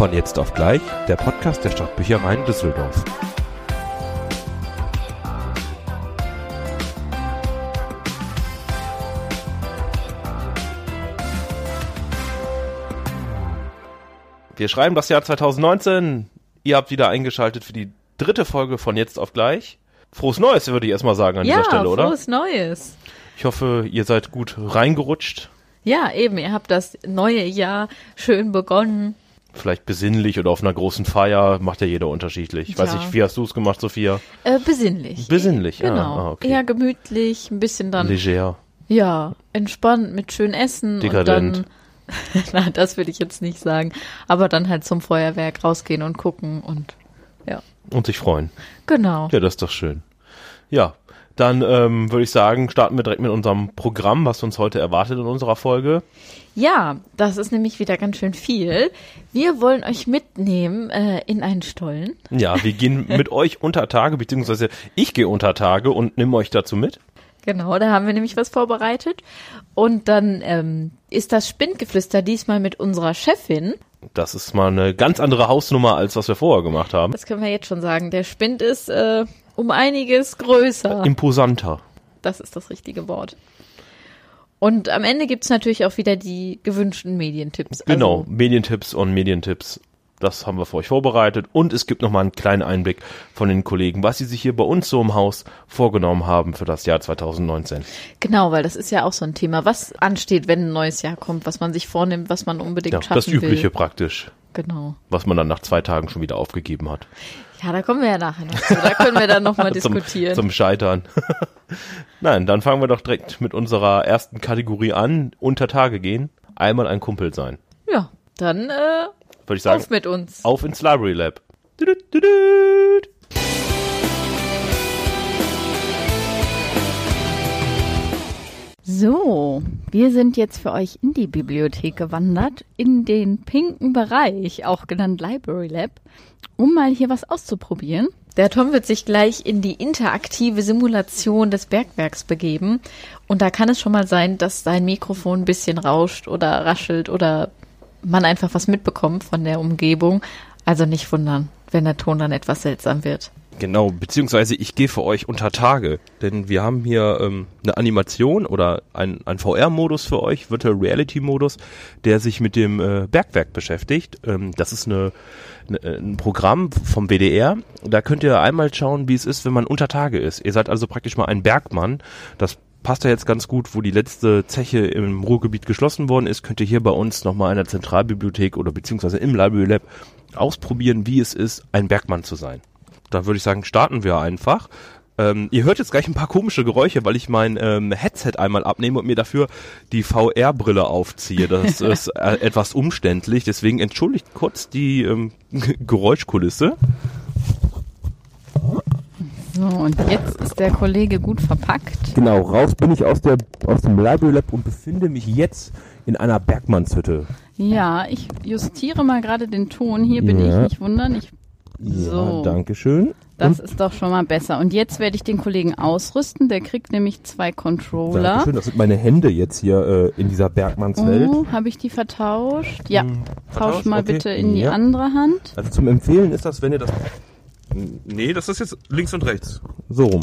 Von jetzt auf gleich, der Podcast der Stadtbüchereien Düsseldorf. Wir schreiben das Jahr 2019. Ihr habt wieder eingeschaltet für die dritte Folge von jetzt auf gleich. Frohes Neues, würde ich erstmal sagen an ja, dieser Stelle, oder? frohes Neues. Ich hoffe, ihr seid gut reingerutscht. Ja, eben, ihr habt das neue Jahr schön begonnen. Vielleicht besinnlich oder auf einer großen Feier, macht ja jeder unterschiedlich. Ich weiß Ja. nicht, wie hast du es gemacht, Sophia? Äh, besinnlich. Besinnlich, ja. Genau. Ah, okay. Eher gemütlich, ein bisschen dann, Leger. ja, entspannt mit schön Essen Dekadent. und dann, na, das will ich jetzt nicht sagen, aber dann halt zum Feuerwerk rausgehen und gucken und, ja, Und sich freuen. genau. Ja, das ist doch schön. Ja, dann ähm, würde ich sagen, starten wir direkt mit unserem Programm, was uns heute erwartet in unserer Folge. Ja, das ist nämlich wieder ganz schön viel. Wir wollen euch mitnehmen äh, in einen Stollen. Ja, wir gehen mit euch unter Tage, beziehungsweise ich gehe unter Tage und nehme euch dazu mit. Genau, da haben wir nämlich was vorbereitet. Und dann ähm, ist das Spindgeflüster diesmal mit unserer Chefin. Das ist mal eine ganz andere Hausnummer, als was wir vorher gemacht haben. Das können wir jetzt schon sagen. Der Spind ist äh, um einiges größer. Imposanter. Das ist das richtige Wort. Und am Ende gibt's natürlich auch wieder die gewünschten Medientipps. Genau, Also, Medientipps und Medientipps. Das haben wir für euch vorbereitet. Und es gibt nochmal einen kleinen Einblick von den Kollegen, was sie sich hier bei uns so im Haus vorgenommen haben für das Jahr 2019. genau, weil das ist ja auch so ein Thema, was ansteht, wenn ein neues Jahr kommt, was man sich vornimmt, was man unbedingt Ja, schaffen das Übliche will. praktisch, Genau. was man dann nach zwei Tagen schon wieder aufgegeben hat. Ja, da kommen wir ja nachher noch zu. Da können wir dann nochmal diskutieren. Zum, zum Scheitern. Nein, dann fangen wir doch direkt mit unserer ersten Kategorie an. Unter Tage gehen. Einmal ein Kumpel sein. ja, dann äh, Würde ich sagen, auf mit uns. auf ins Library Lab. Düdüt, düdüt. So, wir sind jetzt für euch in die Bibliothek gewandert, in den pinken Bereich, auch genannt Library Lab, um mal hier was auszuprobieren. Der Tom wird sich gleich in die interaktive Simulation des Bergwerks begeben. Und da kann es schon mal sein, dass sein Mikrofon ein bisschen rauscht oder raschelt oder man einfach was mitbekommt von der Umgebung. Also nicht wundern, wenn der Ton dann etwas seltsam wird. Genau, beziehungsweise ich gehe für euch unter Tage, denn wir haben hier ähm, eine Animation oder ein, ein VR-Modus für euch, Virtual Reality-Modus, der sich mit dem äh, Bergwerk beschäftigt. Ähm, das ist eine, eine, ein Programm vom WDR. Da könnt ihr einmal schauen, wie es ist, wenn man unter Tage ist. Ihr seid also praktisch mal ein Bergmann. Das passt ja jetzt ganz gut, wo die letzte Zeche im Ruhrgebiet geschlossen worden ist, könnt ihr hier bei uns nochmal in der Zentralbibliothek oder beziehungsweise im Library Lab ausprobieren, wie es ist, ein Bergmann zu sein. Da würde ich sagen, starten wir einfach. Ähm, ihr hört jetzt gleich ein paar komische Geräusche, weil ich mein ähm, Headset einmal abnehme und mir dafür die VR-Brille aufziehe. Das ist äh, etwas umständlich, deswegen entschuldigt kurz die ähm, Geräuschkulisse. So, und jetzt ist der Kollege gut verpackt. Genau, raus bin ich aus, der, aus dem Library Lab und befinde mich jetzt in einer Bergmannshütte. Ja, ich justiere mal gerade den Ton. Hier bin Ja. ich, nicht wundern. Ich. Ja, danke schön. das ist doch schon mal besser. Und jetzt werde ich den Kollegen ausrüsten. Der kriegt nämlich zwei Controller. Dankeschön, das sind meine Hände jetzt hier äh, in dieser Bergmannswelt. Oh, habe ich die vertauscht? Ja, tausch vertauscht? mal Okay. bitte in die Ja. andere Hand. Also zum Empfehlen ist das, wenn ihr das... Nee, das ist jetzt links und rechts. So rum.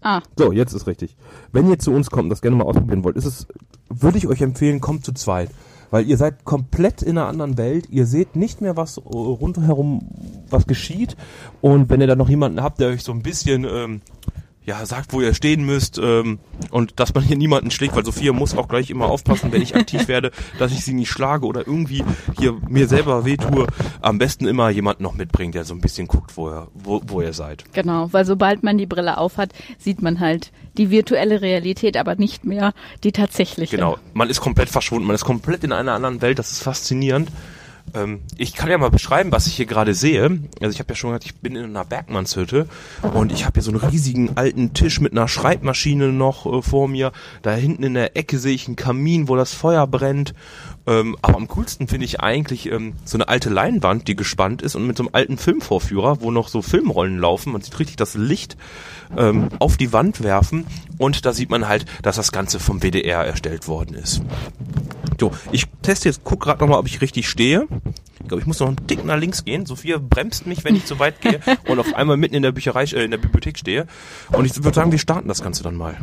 Ah, So, jetzt ist richtig. Wenn ihr zu uns kommt und das gerne mal ausprobieren wollt, ist es, würde ich euch empfehlen, kommt zu zweit. Weil ihr seid komplett in einer anderen Welt. Ihr seht nicht mehr, was äh, rundherum was geschieht. Und wenn ihr dann noch jemanden habt, der euch so ein bisschen ähm, ja sagt, wo ihr stehen müsst ähm, und dass man hier niemanden schlägt, weil Sophia muss auch gleich immer aufpassen, wenn ich aktiv werde, dass ich sie nicht schlage oder irgendwie hier mir selber wehtue. Am besten immer jemanden noch mitbringen, der so ein bisschen guckt, wo ihr, wo, wo ihr seid. genau. Weil sobald man die Brille aufhat, sieht man halt die virtuelle Realität, aber nicht mehr die tatsächliche. Genau, man ist komplett verschwunden, man ist komplett in einer anderen Welt, das ist faszinierend. Ähm, ich kann ja mal beschreiben, was ich hier gerade sehe. Also ich habe ja schon gesagt, ich bin in einer Bergmannshütte und ich habe hier so einen riesigen alten Tisch mit einer Schreibmaschine noch äh, vor mir. Da hinten in der Ecke sehe ich einen Kamin, wo das Feuer brennt. Ähm, aber am coolsten finde ich eigentlich ähm, so eine alte Leinwand, die gespannt ist und mit so einem alten Filmvorführer, wo noch so Filmrollen laufen. Man sieht richtig das Licht ähm, auf die Wand werfen und da sieht man halt, dass das Ganze vom WDR erstellt worden ist. So, ich teste jetzt, guck gerade nochmal, ob ich richtig stehe. Ich glaube, ich muss noch einen Tick nach links gehen. Sophia bremst mich, wenn ich zu weit gehe und auf einmal mitten in der Bücherei, äh, in der Bibliothek stehe. Und ich würde sagen, wir starten das Ganze dann mal.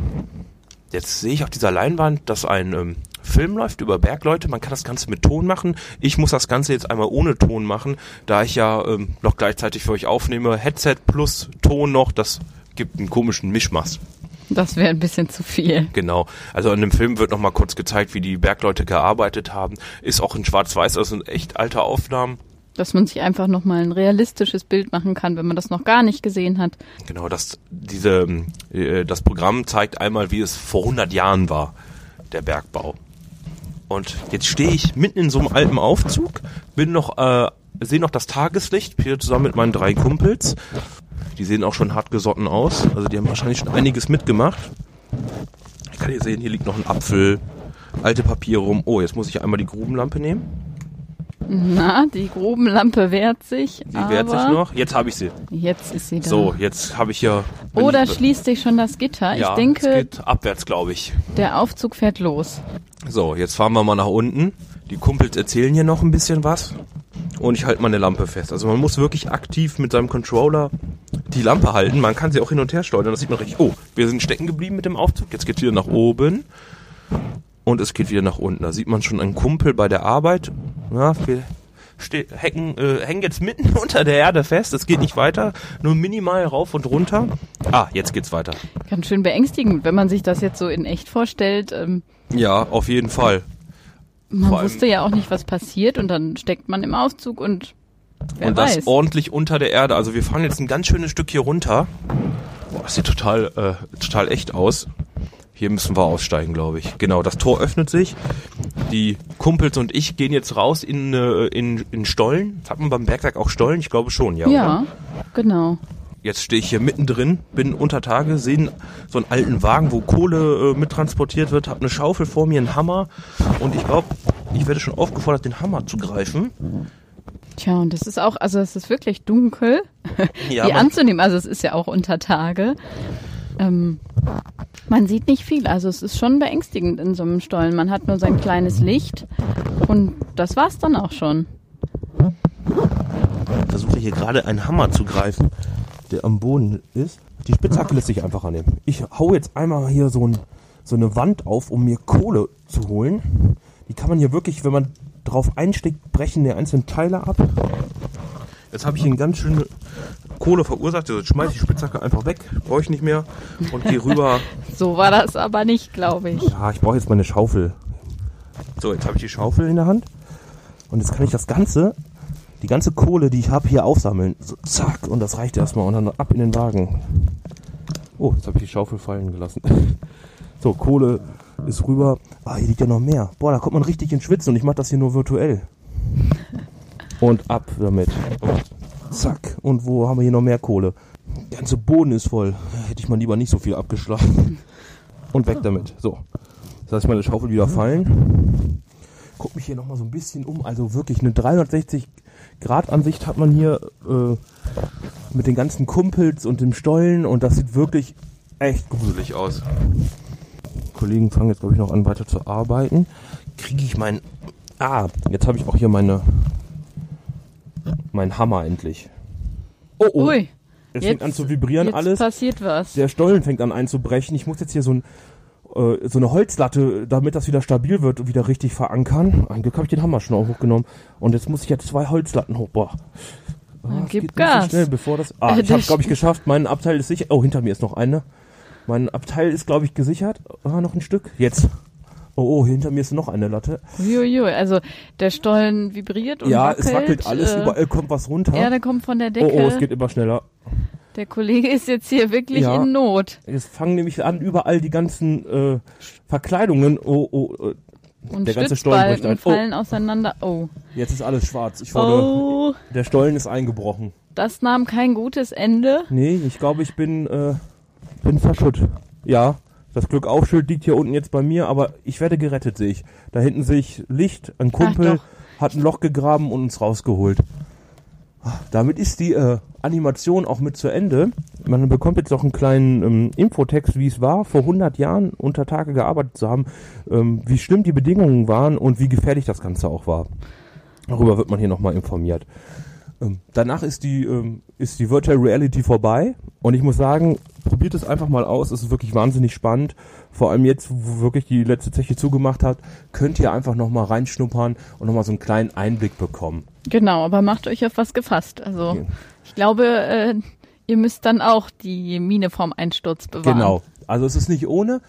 Jetzt sehe ich auf dieser Leinwand, dass ein ähm, Film läuft über Bergleute. Man kann das Ganze mit Ton machen. Ich muss das Ganze jetzt einmal ohne Ton machen, da ich ja ähm, noch gleichzeitig für euch aufnehme. Headset plus Ton noch, das gibt einen komischen Mischmasch. Das wäre ein bisschen zu viel. Genau. Also in dem Film wird noch mal kurz gezeigt, wie die Bergleute gearbeitet haben. Ist auch in Schwarz-Weiß, also sind echt alte Aufnahmen. Dass man sich einfach nochmal ein realistisches Bild machen kann, wenn man das noch gar nicht gesehen hat. Genau, das, diese, äh, das Programm zeigt einmal, wie es vor 100 Jahren war, der Bergbau. Und jetzt stehe ich mitten in so einem alten Aufzug, bin noch, äh, sehe noch das Tageslicht, hier zusammen mit meinen drei Kumpels. Die sehen auch schon hart gesotten aus, also die haben wahrscheinlich schon einiges mitgemacht. Ich kann hier sehen, hier liegt noch ein Apfel, alte Papiere rum. Oh, jetzt muss ich einmal die Grubenlampe nehmen. Na, die Grubenlampe wehrt sich. Die wehrt sich noch. Jetzt habe ich sie. Jetzt ist sie da. So, jetzt habe ich hier. Oder schließt sich schon das Gitter. Ja, ich denke, es geht abwärts, glaube ich. der Aufzug fährt los. So, jetzt fahren wir mal nach unten. Die Kumpels erzählen hier noch ein bisschen was. Und ich halte meine Lampe fest. Also man muss wirklich aktiv mit seinem Controller die Lampe halten. Man kann sie auch hin und her steuern. Das sieht man richtig. Oh, wir sind stecken geblieben mit dem Aufzug. Jetzt geht's wieder nach oben. Und es geht wieder nach unten. Da sieht man schon einen Kumpel bei der Arbeit. Ja, wir hecken, äh, hängen jetzt mitten unter der Erde fest. Es geht nicht weiter. Nur minimal rauf und runter. Ah, jetzt geht's weiter. Ganz schön beängstigend, wenn man sich das jetzt so in echt vorstellt. Ähm, Ja, auf jeden Fall. Man Vor wusste ja auch nicht, was passiert und dann steckt man im Aufzug und wer und weiß. das ordentlich unter der Erde. Also wir fahren jetzt ein ganz schönes Stück hier runter. Boah, das sieht total, äh, total echt aus. Hier müssen wir aussteigen, glaube ich. Genau, das Tor öffnet sich. Die Kumpels und ich gehen jetzt raus in, äh, in, in Stollen. Hat man beim Bergwerk auch Stollen? Ich glaube schon, ja. ja, Oder? genau. Jetzt stehe ich hier mittendrin, bin unter Tage, sehe so einen alten Wagen, wo Kohle äh, mittransportiert wird, habe eine Schaufel vor mir, einen Hammer und ich glaube, ich werde schon aufgefordert, den Hammer zu greifen. Tja, und das ist auch, also es ist wirklich dunkel, Ja, die anzunehmen. Also es ist ja auch unter Tage. Ähm, man sieht nicht viel, also es ist schon beängstigend in so einem Stollen. Man hat nur sein kleines Licht und das war's dann auch schon. versuche hier gerade einen Hammer zu greifen, der am Boden ist. Die Spitzhacke lässt sich einfach annehmen. Ich hau jetzt einmal hier so, ein, so eine Wand auf, um mir Kohle zu holen. Die kann man hier wirklich, wenn man drauf einsteckt, brechen die einzelnen Teile ab. Jetzt habe ich hier eine ganz schöne Kohle verursacht. Jetzt schmeiße ich die Spitzhacke einfach weg. Brauche ich nicht mehr. Und gehe rüber. So war das aber nicht, glaube ich. Ja, ich brauche jetzt meine Schaufel. So, jetzt habe ich die Schaufel in der Hand. Und jetzt kann ich das Ganze, die ganze Kohle, die ich habe, hier aufsammeln. So, zack, und das reicht erstmal. Und dann ab in den Wagen. Oh, jetzt habe ich die Schaufel fallen gelassen. So, Kohle ist rüber. Ah, hier liegt ja noch mehr. Boah, da kommt man richtig ins Schwitzen und ich mache das hier nur virtuell. Und ab damit. Und zack. Und wo haben wir hier noch mehr Kohle? Der ganze Boden ist voll. Hätte ich mal lieber nicht so viel abgeschlagen. Und weg damit. So. Jetzt lasse ich meine Schaufel wieder fallen. Guck mich hier nochmal so ein bisschen um. Also wirklich eine 360 Grad Ansicht hat man hier äh, mit den ganzen Kumpels und dem Stollen und das sieht wirklich echt gruselig aus. Kollegen fangen jetzt glaube ich noch an weiter zu arbeiten. Kriege ich meinen Ah, jetzt habe ich auch hier meine meinen Hammer endlich. Oh oh. Ui, es fängt an zu vibrieren jetzt alles. passiert was. Der Stollen fängt an einzubrechen. Ich muss jetzt hier so, ein, äh, so eine Holzlatte, damit das wieder stabil wird, wieder richtig verankern. Ein Glück habe ich den Hammer schon auch hochgenommen. Und jetzt muss ich jetzt zwei Holzlatten hoch. Boah. Ah, gib nicht so Gas. schnell, bevor das. Ah, Äh, ich habe glaube ich geschafft. Mein Abteil ist sicher. Oh, hinter mir ist noch eine. Mein Abteil ist glaube ich gesichert. Ah, noch ein Stück. Jetzt. Oh, oh, hinter mir ist noch eine Latte. Uiuiui, also der Stollen vibriert und ja, wackelt. es wackelt alles. äh, Überall kommt was runter. Ja, der kommt von der oh, Decke. oh, es geht immer schneller. Der Kollege ist jetzt hier wirklich Ja. in Not. Jetzt fangen nämlich an, überall die ganzen äh, Verkleidungen. Oh, oh, äh, Und Der ganze Stollen bricht ein. Oh. fallen auseinander. Oh. Jetzt ist alles schwarz. Ich wurde, Oh, der Stollen ist eingebrochen. das nahm kein gutes Ende. Nee, ich glaube, ich bin, äh, bin verschütt. Ja, das Glück Aufschild liegt hier unten jetzt bei mir, aber ich werde gerettet, sehe ich. Da hinten sehe ich Licht, ein Kumpel hat ein Loch gegraben und uns rausgeholt. Damit ist die äh, Animation auch mit zu Ende. Man bekommt jetzt noch einen kleinen ähm, Infotext, wie es war, vor 100 Jahren unter Tage gearbeitet zu haben, ähm, wie schlimm die Bedingungen waren und wie gefährlich das Ganze auch war. Darüber wird man hier nochmal informiert. Ähm, danach ist die, ähm, ist die Virtual Reality vorbei und ich muss sagen, probiert es einfach mal aus. Es ist wirklich wahnsinnig spannend. Vor allem jetzt, wo wirklich die letzte Zeche zugemacht hat, könnt ihr einfach nochmal reinschnuppern und nochmal so einen kleinen Einblick bekommen. Genau, aber macht euch auf was gefasst. Also ja. ich glaube, äh, ihr müsst dann auch die Mine vorm Einsturz bewahren. Genau. Also es ist nicht ohne,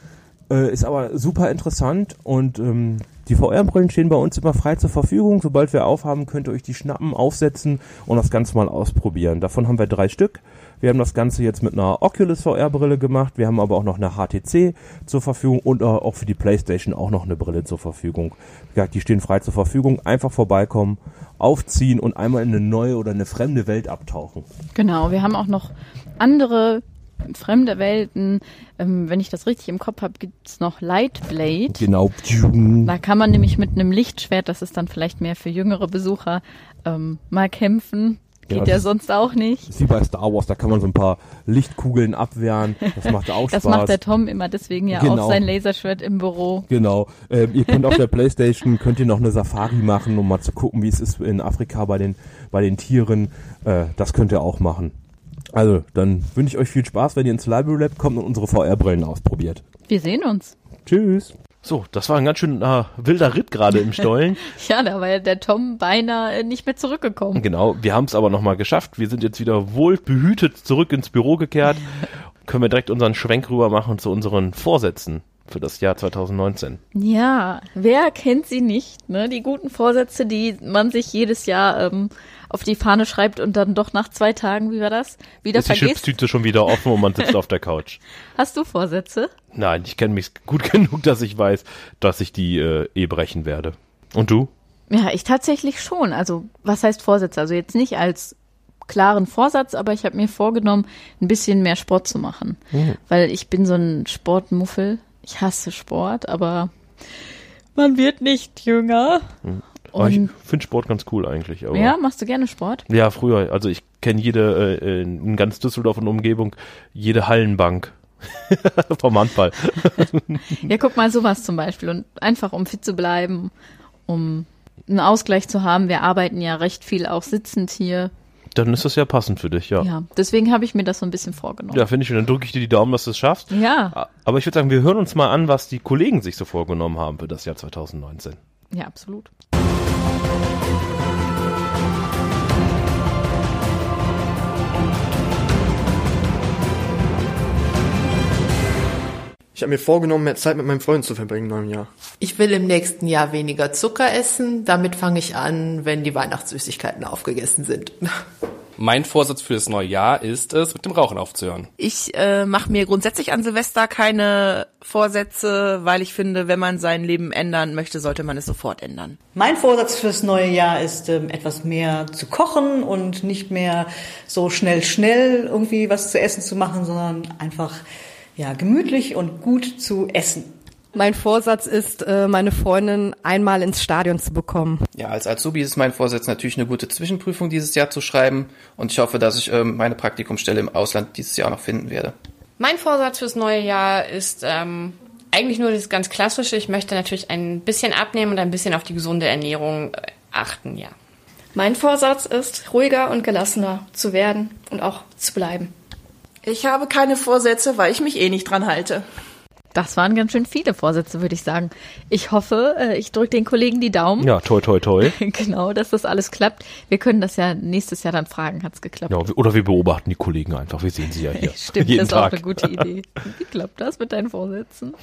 äh, ist aber super interessant und ähm, die VR-Brillen stehen bei uns immer frei zur Verfügung. Sobald wir aufhaben, könnt ihr euch die schnappen, aufsetzen und das Ganze mal ausprobieren. Davon haben wir drei Stück. Wir haben das Ganze jetzt mit einer Oculus VR-Brille gemacht. Wir haben aber auch noch eine HTC zur Verfügung und auch für die PlayStation auch noch eine Brille zur Verfügung. Ja, die stehen frei zur Verfügung. Einfach vorbeikommen, aufziehen und einmal in eine neue oder eine fremde Welt abtauchen. Genau, wir haben auch noch andere fremde Welten. Ähm, wenn ich das richtig im Kopf habe, gibt's noch Lightblade. Genau. Da kann man nämlich mit einem Lichtschwert, das ist dann vielleicht mehr für jüngere Besucher, ähm, mal kämpfen. Geht ja, ja sonst auch nicht. Wie bei Star Wars, da kann man so ein paar Lichtkugeln abwehren. Das macht auch Spaß. Das macht der Tom immer, deswegen ja genau. auch sein Laserschwert im Büro. Genau. Ähm, ihr könnt auf der Playstation, könnt ihr noch eine Safari machen, um mal zu gucken, wie es ist in Afrika bei den, bei den Tieren. Äh, das könnt ihr auch machen. Also, dann wünsche ich euch viel Spaß, wenn ihr ins Library Lab kommt und unsere VR-Brillen ausprobiert. Wir sehen uns. Tschüss. So, das war ein ganz schön äh, wilder Ritt gerade im Stollen. ja, da war ja der Tom beinahe nicht mehr zurückgekommen. Genau, wir haben es aber nochmal geschafft. Wir sind jetzt wieder wohl behütet zurück ins Büro gekehrt. Können wir direkt unseren Schwenk rüber machen zu unseren Vorsätzen für das Jahr 2019. Ja, wer kennt sie nicht? Ne? Die guten Vorsätze, die man sich jedes Jahr ähm, auf die Fahne schreibt und dann doch nach zwei Tagen, wie war das, wieder ist vergisst. die Chipstüte schon wieder offen und man sitzt auf der Couch. Hast du Vorsätze? Nein, ich kenne mich gut genug, dass ich weiß, dass ich die äh, eh brechen werde. Und du? Ja, ich tatsächlich schon. Also was heißt Vorsätze? Also jetzt nicht als klaren Vorsatz, aber ich habe mir vorgenommen, ein bisschen mehr Sport zu machen. Mhm. Weil ich bin so ein Sportmuffel. Ich hasse Sport, aber man wird nicht jünger. Mhm. Und ich finde Sport ganz cool eigentlich. Aber ja, machst du gerne Sport? Ja, früher. Also ich kenne jede, äh, in ganz Düsseldorf und Umgebung, jede Hallenbank. Vom Handball. ja, guck mal, sowas zum Beispiel. Und einfach, um fit zu bleiben, um einen Ausgleich zu haben. Wir arbeiten ja recht viel auch sitzend hier. Dann ist das ja passend für dich, ja. Ja, deswegen habe ich mir das so ein bisschen vorgenommen. Ja, finde ich. Und dann drücke ich dir die Daumen, dass du es schaffst. Ja. Aber ich würde sagen, wir hören uns mal an, was die Kollegen sich so vorgenommen haben für das Jahr 2019. Ja, absolut. Ich habe mir vorgenommen, mehr Zeit mit meinem Freund zu verbringen im neuen Jahr. Ich will im nächsten Jahr weniger Zucker essen. Damit fange ich an, wenn die Weihnachtssüßigkeiten aufgegessen sind. Mein Vorsatz für das neue Jahr ist es, mit dem Rauchen aufzuhören. Ich äh, mache mir grundsätzlich an Silvester keine Vorsätze, weil ich finde, wenn man sein Leben ändern möchte, sollte man es sofort ändern. Mein Vorsatz fürs neue Jahr ist, ähm, etwas mehr zu kochen und nicht mehr so schnell, schnell irgendwie was zu essen zu machen, sondern einfach ja, gemütlich und gut zu essen. Mein Vorsatz ist, äh, meine Freundin einmal ins Stadion zu bekommen. Ja, als Azubi ist mein Vorsatz natürlich eine gute Zwischenprüfung dieses Jahr zu schreiben und ich hoffe, dass ich ähm, meine Praktikumsstelle im Ausland dieses Jahr noch finden werde. Mein Vorsatz fürs neue Jahr ist ähm, eigentlich nur das ganz Klassische. Ich möchte natürlich ein bisschen abnehmen und ein bisschen auf die gesunde Ernährung äh, achten, ja. Mein Vorsatz ist, ruhiger und gelassener zu werden und auch zu bleiben. Ich habe keine Vorsätze, weil ich mich eh nicht dran halte. Das waren ganz schön viele Vorsätze, würde ich sagen. Ich hoffe, äh, ich drücke den Kollegen die Daumen. Ja, toi, toi, toi. genau, dass das alles klappt. Wir können das ja nächstes Jahr dann fragen, hat's geklappt? Ja, oder wir beobachten die Kollegen einfach. Wir sehen sie ja hier. Stimmt, Jeden das ist Tag. auch eine gute Idee. Wie klappt das mit deinen Vorsätzen?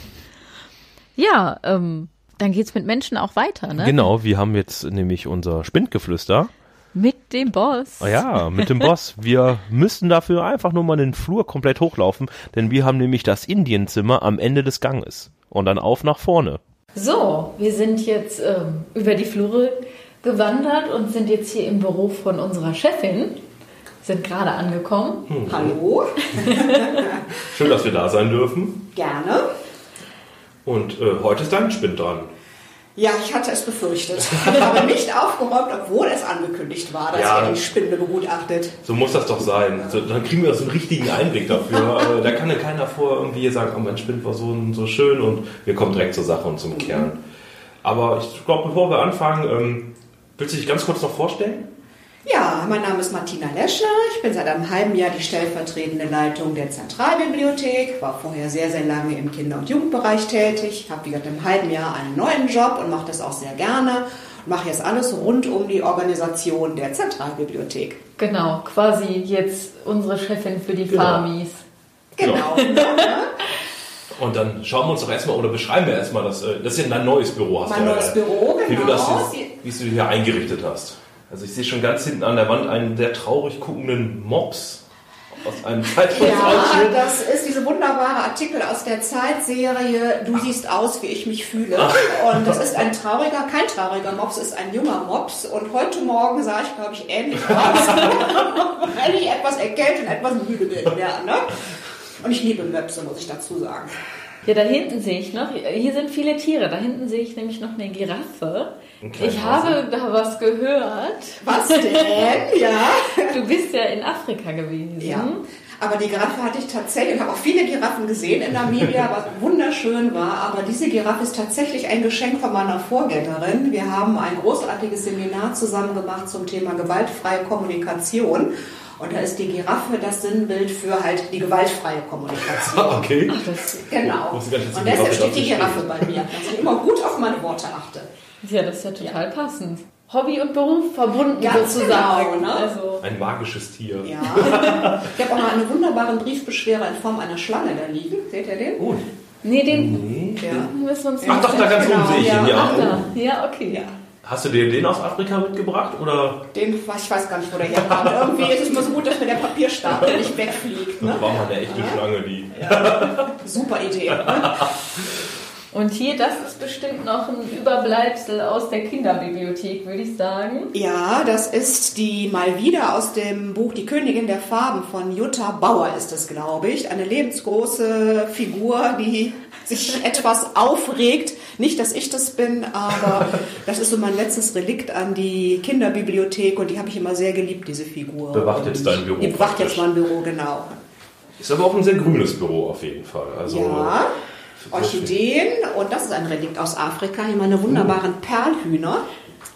Ja, ähm, dann geht's mit Menschen auch weiter, ne? Genau, wir haben jetzt nämlich unser Spindgeflüster. Mit dem Boss. Ah Ja, mit dem Boss. Wir müssten dafür einfach nur mal den Flur komplett hochlaufen, denn wir haben nämlich das Indienzimmer am Ende des Ganges. Und dann auf nach vorne. So, wir sind jetzt ähm, über die Flure gewandert und sind jetzt hier im Büro von unserer Chefin. Sind gerade angekommen. Hm. Hallo. Schön, dass wir da sein dürfen. Gerne. Und äh, heute ist dein Spind dran. Ja, ich hatte es befürchtet. Ich habe nicht aufgeräumt, obwohl es angekündigt war, dass Ja. ihr die Spinde begutachtet. So muss das doch sein. So, dann kriegen wir so einen richtigen Einblick dafür. Äh, da kann ja keiner vor irgendwie sagen, oh mein Spind war so, so schön und wir kommen direkt zur Sache und zum Kern. Aber ich glaube, bevor wir anfangen, ähm, Willst du dich ganz kurz noch vorstellen? Ja, mein Name ist Martina Leschner. Ich bin seit einem halben Jahr die stellvertretende Leitung der Zentralbibliothek, war vorher sehr, sehr lange im Kinder- und Jugendbereich tätig, habe wie gesagt im halben Jahr einen neuen Job und mache das auch sehr gerne mache jetzt alles rund um die Organisation der Zentralbibliothek. Genau, quasi jetzt unsere Chefin für die Genau. Farmis. Genau. Und dann schauen wir uns doch erstmal oder beschreiben wir erstmal das. äh, Das ist ja dein neues Büro, hast Mein du ja, neues Büro, Wie du genau. das jetzt, wie du hier eingerichtet hast. Also ich sehe schon ganz hinten an der Wand einen sehr traurig guckenden Mops aus einem Ja, Zeitungsausschnitt. das ist diese wunderbare Artikel aus der Zeitserie Du siehst aus, wie ich mich fühle. Und das ist ein trauriger, kein trauriger Mops, ist ein junger Mops. Und heute Morgen sah ich, glaube ich, ähnlich aus, weil ich etwas erkältet und etwas müde bin. Ja, ne? Und ich liebe Möpse, muss ich dazu sagen. Ja, da hinten sehe ich noch, hier sind viele Tiere. Da hinten sehe ich nämlich noch eine Giraffe. Ich habe da was gehört. Was denn? Ja. Du bist ja in Afrika gewesen. Ja. Aber die Giraffe hatte ich tatsächlich, ich habe auch viele Giraffen gesehen in Namibia, was wunderschön war. Aber diese Giraffe ist tatsächlich ein Geschenk von meiner Vorgängerin. Wir haben ein großartiges Seminar zusammen gemacht zum Thema gewaltfreie Kommunikation. Und da ist die Giraffe das Sinnbild für halt die gewaltfreie Kommunikation. Okay. Genau. Gar nicht, dass Und deshalb Giraffe steht die Giraffe bei mir, dass ich immer gut auf meine Worte achte. Ja, das ist ja total passend. Hobby und Beruf verbunden Ganz sozusagen. genau, ne? Also, Ein magisches Tier. Ja. Ich habe auch noch einen wunderbaren Briefbeschwerer in Form einer Schlange da liegen. Seht ihr den? Oh. nee, den Ja. müssen wir uns Ach doch, da ganz oben sehe ich ihn, ja. Ach, da. Ja, okay. Ja. Hast du dir den aus Afrika mitgebracht oder Den, ich weiß gar nicht, wo der herkommt. Irgendwie ist es immer so gut, dass mir der Papierstapel nicht wegfliegt. Ne? war mal eine echte Schlange, die. Super Idee. Und hier, das ist bestimmt noch ein Überbleibsel aus der Kinderbibliothek, würde ich sagen. Ja, das ist die mal wieder aus dem Buch Die Königin der Farben von Jutta Bauer ist es, glaube ich. Eine lebensgroße Figur, die sich etwas aufregt. Nicht, dass ich das bin, aber das ist so mein letztes Relikt an die Kinderbibliothek und die habe ich immer sehr geliebt, diese Figur. Bewacht jetzt dein Büro bewacht jetzt mein Büro, genau. Ist aber auch ein sehr grünes Büro auf jeden Fall. Also, Ja, Orchideen und das ist ein Relikt aus Afrika. Hier meine wunderbaren Perlhühner.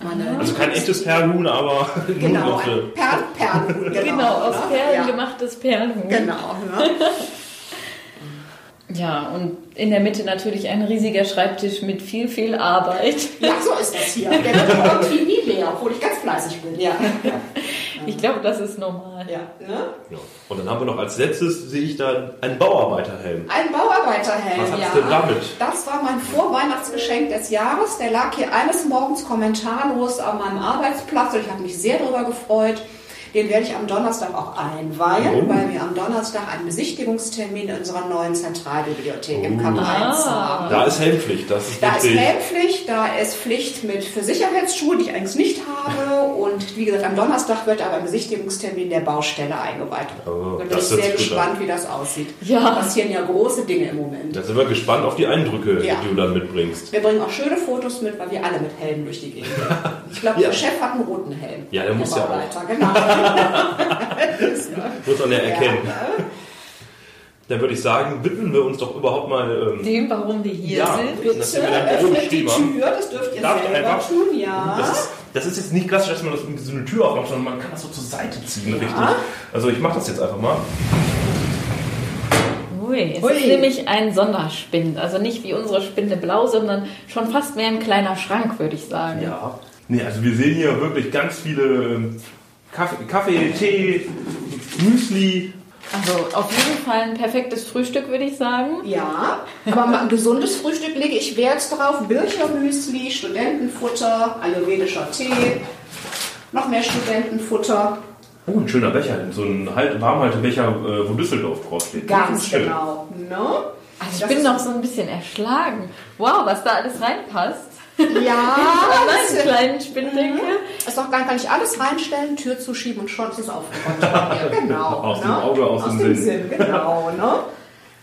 Meine, Also kein echtes Perlhuhn, aber genau, ein Perl, Perlhuhn. Genau, Genau, aus ne? Perlen ja. gemachtes Perlenhuhn. Genau. Ne? Ja, und in der Mitte natürlich ein riesiger Schreibtisch mit viel, viel Arbeit. Ja, so ist das hier. Der wird irgendwie nie leer, obwohl ich ganz fleißig bin. Ja, Ich glaube, das ist normal. ja. Ne? ja. Und dann haben wir noch als letztes, sehe ich da einen Bauarbeiterhelm. Ein Bauarbeiterhelm, Was hat's ja. denn damit? Das war mein Vorweihnachtsgeschenk des Jahres. Der lag hier eines Morgens kommentarlos an meinem Arbeitsplatz und ich habe mich sehr darüber gefreut. Den werde ich am Donnerstag auch einweihen, Oh. weil wir am Donnerstag einen Besichtigungstermin in unserer neuen Zentralbibliothek im Kapitel 1 haben. Da ist Helmpflicht, das ist Da ist richtig. Helmpflicht, da ist Pflicht mit für Sicherheitsschuhe, die ich eigentlich nicht habe. Und wie gesagt, am Donnerstag wird aber ein Besichtigungstermin der Baustelle eingeweiht. Oh, da bin das ich sehr gespannt, wie das aussieht. Ja. Da passieren ja große Dinge im Moment. Da sind wir gespannt auf die Eindrücke, Ja. die du dann mitbringst. Wir bringen auch schöne Fotos mit, weil wir alle mit Helmen durch die Gegend gehen. Ich glaube, Ja. der Chef hat einen roten Helm. Ja, der muss ja auch. Genau. Muss man ja erkennen. Ja, Dann würde ich sagen, widmen wir uns doch überhaupt mal. Ähm, Dem, warum wir hier Ja. sind. Oben Öffnet die. Tür, das dürft ihr Darf selber einfach? tun, ja. das, ist, das ist jetzt nicht klassisch, dass man das irgendwie so eine Tür aufmacht, sondern man kann das so zur Seite ziehen, richtig. Also ich mache das jetzt einfach mal. Ui, es Ui. ist nämlich ein Sonderspind. Also nicht wie unsere Spinde blau, sondern schon fast mehr ein kleiner Schrank, würde ich sagen. Ja. Nee, also wir sehen hier wirklich ganz viele ähm, Kaffee, Kaffee Tee, Müsli. Also auf jeden Fall ein perfektes Frühstück, würde ich sagen. Ja, aber mal ein gesundes Frühstück lege ich Wert drauf. Birchermüsli, Studentenfutter, ayurvedischer Tee, noch mehr Studentenfutter. Oh, ein schöner Becher, so ein halt, Warmhaltebecher, äh, wo Düsseldorf draufsteht. Ganz genau. Ne? Also ich Das bin noch so ein bisschen erschlagen. Wow, was da alles reinpasst. Ja, das kleinen Spinndecke. ist doch gar kann ich alles reinstellen, Tür zuschieben und schon ist es aufgeräumt. Ja, genau. Aus dem ne? Auge, aus dem dem Sinn. Sinn. Genau, ne?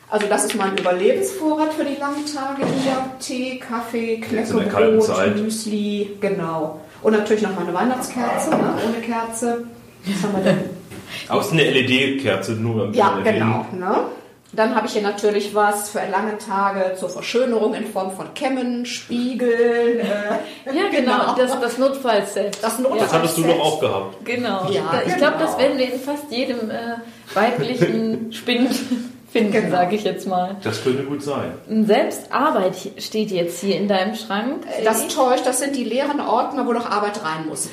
Also das ist mein Überlebensvorrat für die langen Tage hier. Tee, Kaffee, Jetzt in der kalten Knäckebrot, Zeit. Müsli, genau. Und natürlich noch meine Weihnachtskerze, ne? ohne Kerze. Was haben wir denn? Aber es ist eine LED-Kerze, nur Ja, erwähnen. genau. Ne? Dann habe ich hier natürlich was für lange Tage zur Verschönerung in Form von Kämmen, Spiegeln. Äh, Ja, genau, das, das Notfallset. Das Das hattest du doch auch gehabt. Genau. Ja, ich genau. glaube, das werden wir in fast jedem äh, weiblichen Spind finden, Genau. sage ich jetzt mal. Das könnte gut sein. Selbst Arbeit steht jetzt hier in deinem Schrank. Das täuscht, das sind die leeren Ordner, wo noch Arbeit rein muss.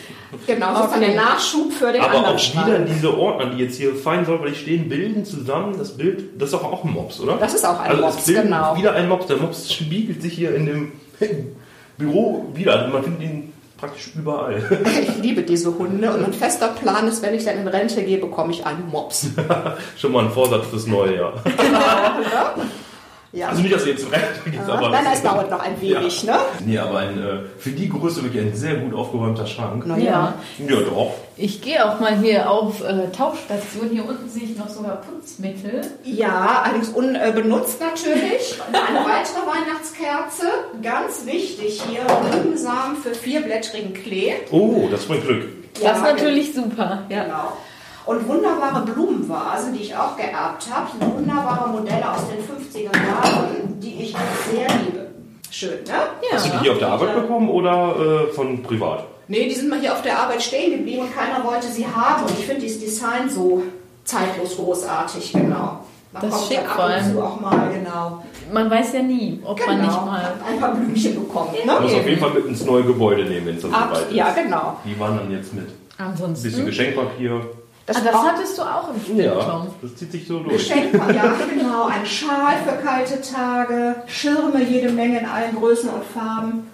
Genau, Okay. der Nachschub für den Aber anderen auch Schrank. wieder diese Ordner, die jetzt hier fein säuberlich stehen, bilden zusammen das Bild. Das ist doch auch ein Mops, oder? Das ist auch ein also Mops, genau. Wieder ein Mops. Der Mops spiegelt sich hier in dem Büro wieder. Also man findet ihn praktisch überall. Ich liebe diese Hunde und mein fester Plan ist, wenn ich dann in Rente gehe, bekomme ich einen Mops. Schon mal ein Vorsatz fürs neue Jahr. Ja. Also nicht, dass ihr jetzt Rente geht, aber... Nein, es dauert noch ein wenig, ne? Nee, aber ein, äh, für die Größe wirklich ein sehr gut aufgeräumter Schrank. Na Ja. Ja, doch. Ich gehe auch mal hier auf äh, Tauchstation. Hier unten sehe ich noch sogar Putzmittel. Ja, allerdings unbenutzt natürlich. Und eine weitere Weihnachtskerze. Ganz wichtig hier, Rübensamen für vierblättrigen Klee. Oh, das bringt Glück. Das ist natürlich super. Ja. Genau. Und wunderbare Blumenvasen, die ich auch geerbt habe. Wunderbare Modelle aus den 50er Jahren, die ich sehr liebe. Schön, ne? Hast du die hier auf der Arbeit bekommen oder äh, von privat? Nee, die sind mal hier auf der Arbeit stehen geblieben und keiner wollte sie haben. Und ich finde dieses Design so zeitlos großartig, genau. Da Das ist kommt schick dann vor ab und allem. zu auch mal, genau. Man weiß ja nie, ob man Genau. nicht mal. ein paar Blümchen bekommt. Ne? muss auf jeden Fall mit ins neue Gebäude nehmen, wenn es dann Ab, soweit ist. ja, genau. Die wandern jetzt mit. Ein Ansonsten. bisschen Geschenkpapier. Das, ah, das hattest du auch im Spiel, Ja, Tom. das zieht sich so durch. Geschenk, ja, genau. Ein Schal für kalte Tage, Schirme jede Menge in allen Größen und Farben,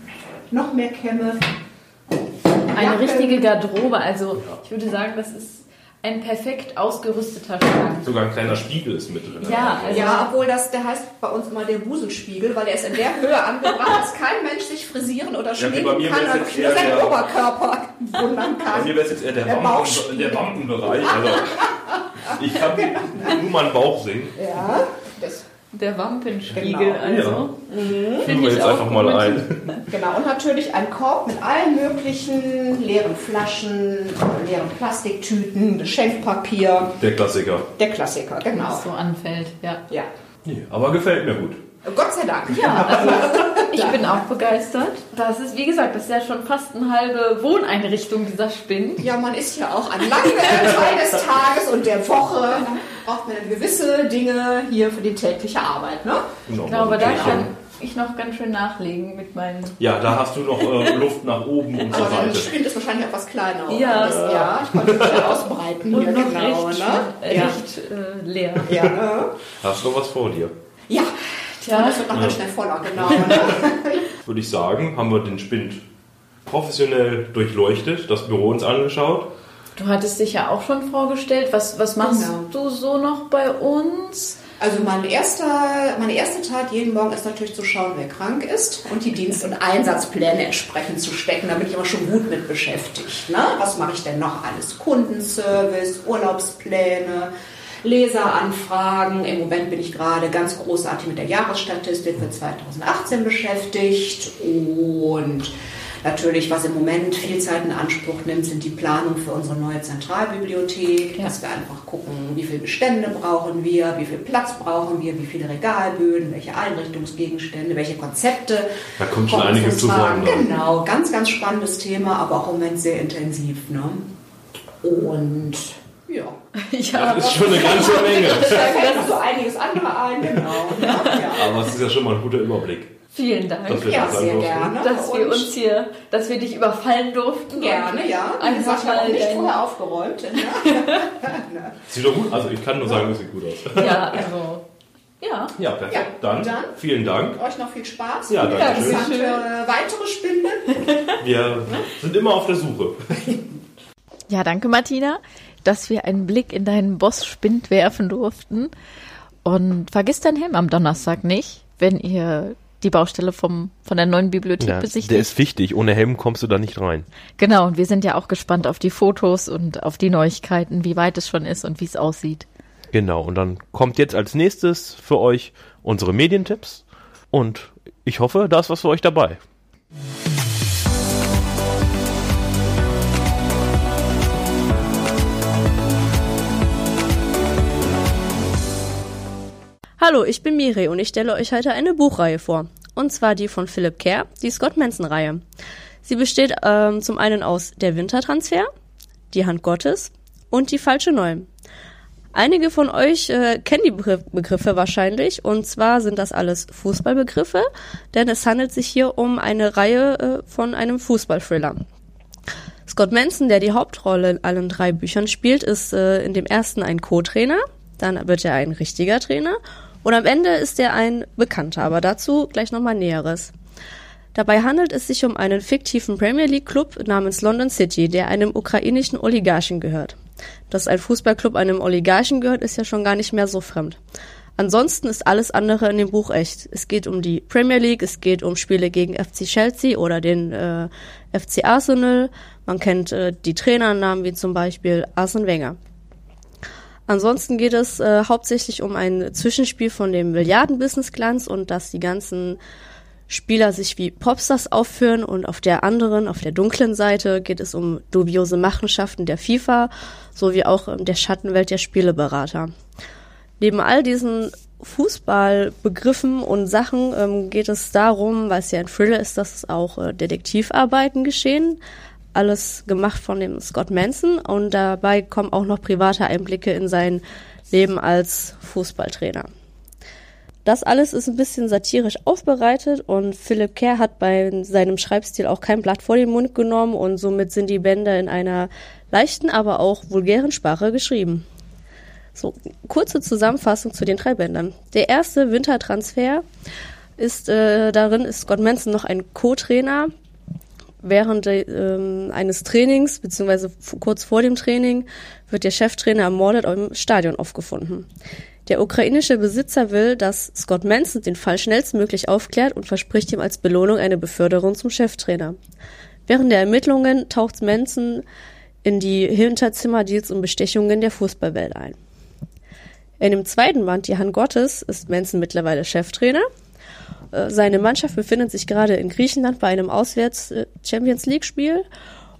noch mehr Kämme. Eine Jacken. richtige Garderobe. Also ich würde sagen, das ist ein perfekt ausgerüsteter Schrank. Sogar ein kleiner Spiegel ist mit drin. Ja, also Ja, obwohl das, der heißt bei uns immer der Busenspiegel, weil der ist in der Höhe angebracht, dass kein Mensch sich frisieren oder Ja, schminken bei mir kann, also nur seinen der- Oberkörper wundern Bei kann. mir wäre es jetzt eher der, Der Bauchspiegel. der Wampenbereich. Also ich kann nur meinen Bauch sehen. Ja, der Wampenspiegel, Genau. also. Führen wir jetzt auch einfach mal ein. genau. Und natürlich ein Korb mit allen möglichen leeren Flaschen, leeren Plastiktüten, Geschenkpapier. Der Klassiker. Der Klassiker, genau. Was so anfällt, ja. Ja. Nee, aber gefällt mir gut. Gott sei Dank. Ja, also ich bin auch begeistert. Das ist, wie gesagt, das ist ja schon fast eine halbe Wohneinrichtung, dieser Spind. Ja, man ist ja auch an langen Teil des Tages und der Woche. Braucht man gewisse Dinge hier für die tägliche Arbeit, ne? Genau, Ich glaube, da kann ich noch ganz schön nachlegen mit meinen. Ja, da hast du noch äh, Luft nach oben und Aber der Seite. Spind ist wahrscheinlich etwas kleiner. Ja. Das, ja, ich konnte ja ausbreiten Und hier, noch genau, recht, ne? äh, Ja. recht äh, leer. Ja, ne? Hast du was vor dir? ja. Tja. Und das wird noch ganz schnell voller, genau. Würde ich sagen, haben wir den Spind professionell durchleuchtet, das Büro uns angeschaut. Du hattest dich ja auch schon vorgestellt. Was, was machst Genau. du so noch bei uns? Also mein erster, meine erste Tat jeden Morgen ist natürlich zu schauen, wer krank ist und die Dienst- und Einsatzpläne entsprechend zu stecken. Da bin ich immer schon gut mit beschäftigt. Ne? Was mache ich denn noch alles? Kundenservice, Urlaubspläne, Leseranfragen. Im Moment bin ich gerade ganz großartig mit der Jahresstatistik für 2018 beschäftigt und Natürlich, was im Moment viel Zeit in Anspruch nimmt, sind die Planungen für unsere neue Zentralbibliothek, dass wir einfach gucken, wie viele Bestände brauchen wir, wie viel Platz brauchen wir, wie viele Regalböden, welche Einrichtungsgegenstände, welche Konzepte. Da kommt schon einiges zusammen. Genau, ganz, ganz spannendes Thema, aber auch im Moment sehr intensiv. Ne? Und ja. Ja, Das ist schon eine ganze Menge. Da fällt noch so einiges andere ein, genau. Ne? Ja. Aber es ist ja schon mal ein guter Überblick. Vielen Dank, Dass wir Ja, das sehr gerne. dass wir uns hier, dass wir dich überfallen durften. Gerne, ja. Wie gesagt, ich habe nicht vorher aufgeräumt. Ne? Sieht doch gut, also ich kann nur sagen, es sieht gut aus. Ja, also. Ja. Ja, perfekt. Ja, dann, dann. vielen Dank. Euch noch viel Spaß. Ja, danke schön. Äh, weitere Spinde. Wir sind immer auf der Suche. Ja, danke Martina, dass wir einen Blick in deinen Boss-Spind werfen durften. Und vergiss deinen Helm am Donnerstag nicht, wenn ihr die Baustelle vom, von der neuen Bibliothek Ja, besichtigt. der ist wichtig, ohne Helm kommst du da nicht rein. Genau, und wir sind ja auch gespannt auf die Fotos und auf die Neuigkeiten, wie weit es schon ist und wie es aussieht. Genau, und dann kommt jetzt als nächstes für euch unsere Medientipps und ich hoffe, da ist was für euch dabei. Hallo, ich bin Miri und ich stelle euch heute eine Buchreihe vor. Und zwar die von Philip Kerr, die Scott Manson-Reihe. Sie besteht ähm, zum einen aus Der Wintertransfer, Die Hand Gottes und Die falsche Neu. Einige von euch äh, kennen die Begriffe wahrscheinlich und zwar sind das alles Fußballbegriffe, denn es handelt sich hier um eine Reihe äh, von einem Fußballthriller. Scott Manson, der die Hauptrolle in allen drei Büchern spielt, ist äh, in dem ersten ein Co-Trainer, dann wird er ein richtiger Trainer und am Ende ist er ein Bekannter, aber dazu gleich nochmal Näheres. Dabei handelt es sich um einen fiktiven Premier League Club namens London City, der einem ukrainischen Oligarchen gehört. Dass ein Fußballclub einem Oligarchen gehört, ist ja schon gar nicht mehr so fremd. Ansonsten ist alles andere in dem Buch echt. Es geht um die Premier League, es geht um Spiele gegen FC Chelsea oder den äh, FC Arsenal. Man kennt äh, die Trainernamen wie zum Beispiel Arsene Wenger. Ansonsten geht es äh, hauptsächlich um ein Zwischenspiel von dem Milliardenbusiness-Glanz und dass die ganzen Spieler sich wie Popstars aufführen und auf der anderen, auf der dunklen Seite geht es um dubiose Machenschaften der FIFA sowie auch um der Schattenwelt der Spieleberater. Neben all diesen Fußballbegriffen und Sachen ähm, geht es darum, weil es ja ein Thriller ist, dass es auch äh, Detektivarbeiten geschehen. Alles gemacht von dem Scott Manson und dabei kommen auch noch private Einblicke in sein Leben als Fußballtrainer. Das alles ist ein bisschen satirisch aufbereitet und Philip Kerr hat bei seinem Schreibstil auch kein Blatt vor den Mund genommen und somit sind die Bände in einer leichten, aber auch vulgären Sprache geschrieben. So, kurze Zusammenfassung zu den drei Bändern. Der erste Wintertransfer ist, äh, darin ist Scott Manson noch ein Co-Trainer. Während äh, eines Trainings, beziehungsweise kurz vor dem Training, wird der Cheftrainer ermordet im Stadion aufgefunden. Der ukrainische Besitzer will, dass Scott Manson den Fall schnellstmöglich aufklärt und verspricht ihm als Belohnung eine Beförderung zum Cheftrainer. Während der Ermittlungen taucht Manson in die Hinterzimmerdeals und Bestechungen der Fußballwelt ein. In dem zweiten Band, Die Hand Gottes, ist Manson mittlerweile Cheftrainer. Äh, seine Mannschaft befindet sich gerade in Griechenland bei einem Auswärts-Champions League-Spiel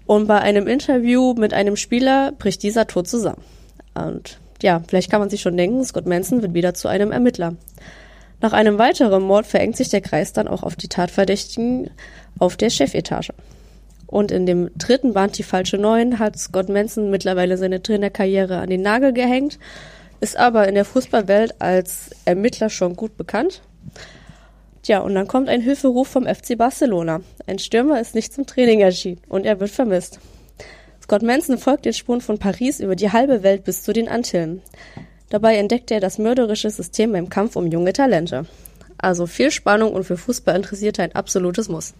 und bei einem Interview mit einem Spieler bricht dieser tot zusammen. Und ja, vielleicht kann man sich schon denken, Scott Manson wird wieder zu einem Ermittler. Nach einem weiteren Mord verengt sich der Kreis dann auch auf die Tatverdächtigen auf der Chefetage. Und in dem dritten Band, Die falsche Neun, hat Scott Manson mittlerweile seine Trainerkarriere an den Nagel gehängt, ist aber in der Fußballwelt als Ermittler schon gut bekannt. Tja, und dann kommt ein Hilferuf vom FC Barcelona. Ein Stürmer ist nicht zum Training erschienen und er wird vermisst. Scott Manson folgt den Spuren von Paris über die halbe Welt bis zu den Antillen. Dabei entdeckt er das mörderische System im Kampf um junge Talente. Also viel Spannung und für Fußballinteressierte ein absolutes Muss.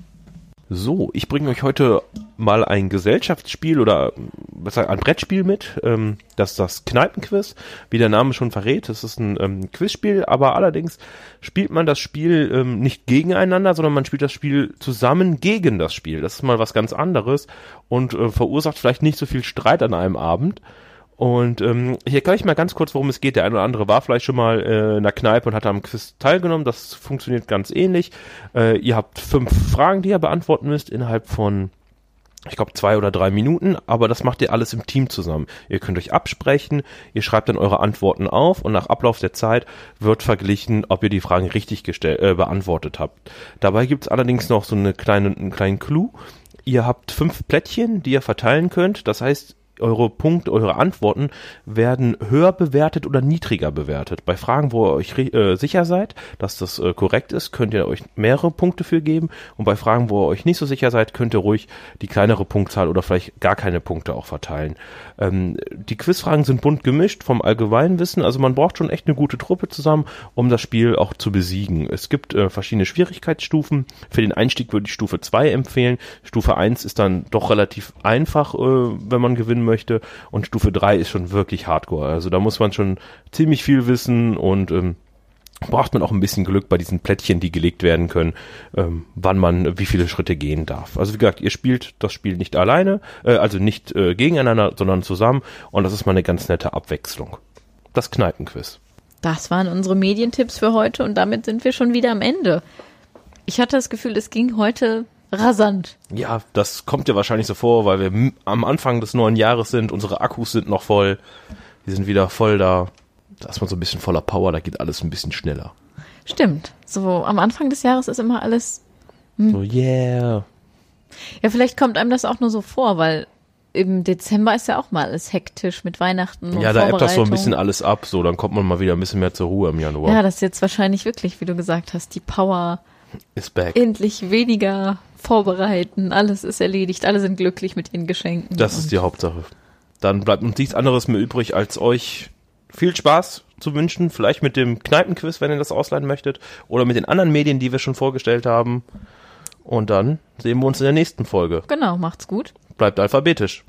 So, ich bringe euch heute mal ein Gesellschaftsspiel oder besser ein Brettspiel mit. Ähm, das ist das Kneipenquiz, wie der Name schon verrät. Es ist ein ähm, Quizspiel, aber allerdings spielt man das Spiel ähm, nicht gegeneinander, sondern man spielt das Spiel zusammen gegen das Spiel. Das ist mal was ganz anderes und äh, verursacht vielleicht nicht so viel Streit an einem Abend. Und ähm, ich erkläre euch mal ganz kurz, worum es geht. Der eine oder andere war vielleicht schon mal äh, in der Kneipe und hat am Quiz teilgenommen. Das funktioniert ganz ähnlich. Äh, ihr habt fünf Fragen, die ihr beantworten müsst innerhalb von ich glaube, zwei oder drei Minuten, aber das macht ihr alles im Team zusammen. Ihr könnt euch absprechen, ihr schreibt dann eure Antworten auf und nach Ablauf der Zeit wird verglichen, ob ihr die Fragen richtig äh, beantwortet habt. Dabei gibt's allerdings noch so eine kleine, einen kleinen Clou. Ihr habt fünf Plättchen, die ihr verteilen könnt. Das heißt, eure Punkte, eure Antworten werden höher bewertet oder niedriger bewertet. Bei Fragen, wo ihr euch äh, sicher seid, dass das äh, korrekt ist, könnt ihr euch mehrere Punkte für geben. Und bei Fragen, wo ihr euch nicht so sicher seid, könnt ihr ruhig die kleinere Punktzahl oder vielleicht gar keine Punkte auch verteilen. Ähm, die Quizfragen sind bunt gemischt vom allgemeinen Wissen. Also man braucht schon echt eine gute Truppe zusammen, um das Spiel auch zu besiegen. Es gibt äh, verschiedene Schwierigkeitsstufen. Für den Einstieg würde ich Stufe 2 empfehlen. Stufe 1 ist dann doch relativ einfach, äh, wenn man gewinnen möchte. Und Stufe 3 ist schon wirklich hardcore. Also da muss man schon ziemlich viel wissen und ähm, braucht man auch ein bisschen Glück bei diesen Plättchen, die gelegt werden können, ähm, wann man wie viele Schritte gehen darf. Also wie gesagt, ihr spielt das Spiel nicht alleine, äh, also nicht äh, gegeneinander, sondern zusammen und das ist mal eine ganz nette Abwechslung. Das Kneipenquiz. Das waren unsere Medientipps für heute und damit sind wir schon wieder am Ende. Ich hatte das Gefühl, es ging heute rasant. Ja, das kommt ja wahrscheinlich so vor, weil wir am Anfang des neuen Jahres sind, unsere Akkus sind noch voll, die sind wieder voll da. Da ist man so ein bisschen voller Power, da geht alles ein bisschen schneller. Stimmt. So am Anfang des Jahres ist immer alles. Hm. So, yeah. Ja, vielleicht kommt einem das auch nur so vor, weil im Dezember ist ja auch mal alles hektisch mit Weihnachten. Und Ja, da ebbt das so ein bisschen alles ab, so, dann kommt man mal wieder ein bisschen mehr zur Ruhe im Januar. Ja, das ist jetzt wahrscheinlich wirklich, wie du gesagt hast, die Power. Ist back. Endlich weniger vorbereiten. Alles ist erledigt. Alle sind glücklich mit ihren Geschenken. Das ist die Hauptsache. Dann bleibt uns nichts anderes mehr übrig, als euch viel Spaß zu wünschen. Vielleicht mit dem Kneipenquiz, wenn ihr das ausleihen möchtet. Oder mit den anderen Medien, die wir schon vorgestellt haben. Und dann sehen wir uns in der nächsten Folge. Genau, macht's gut. Bleibt alphabetisch.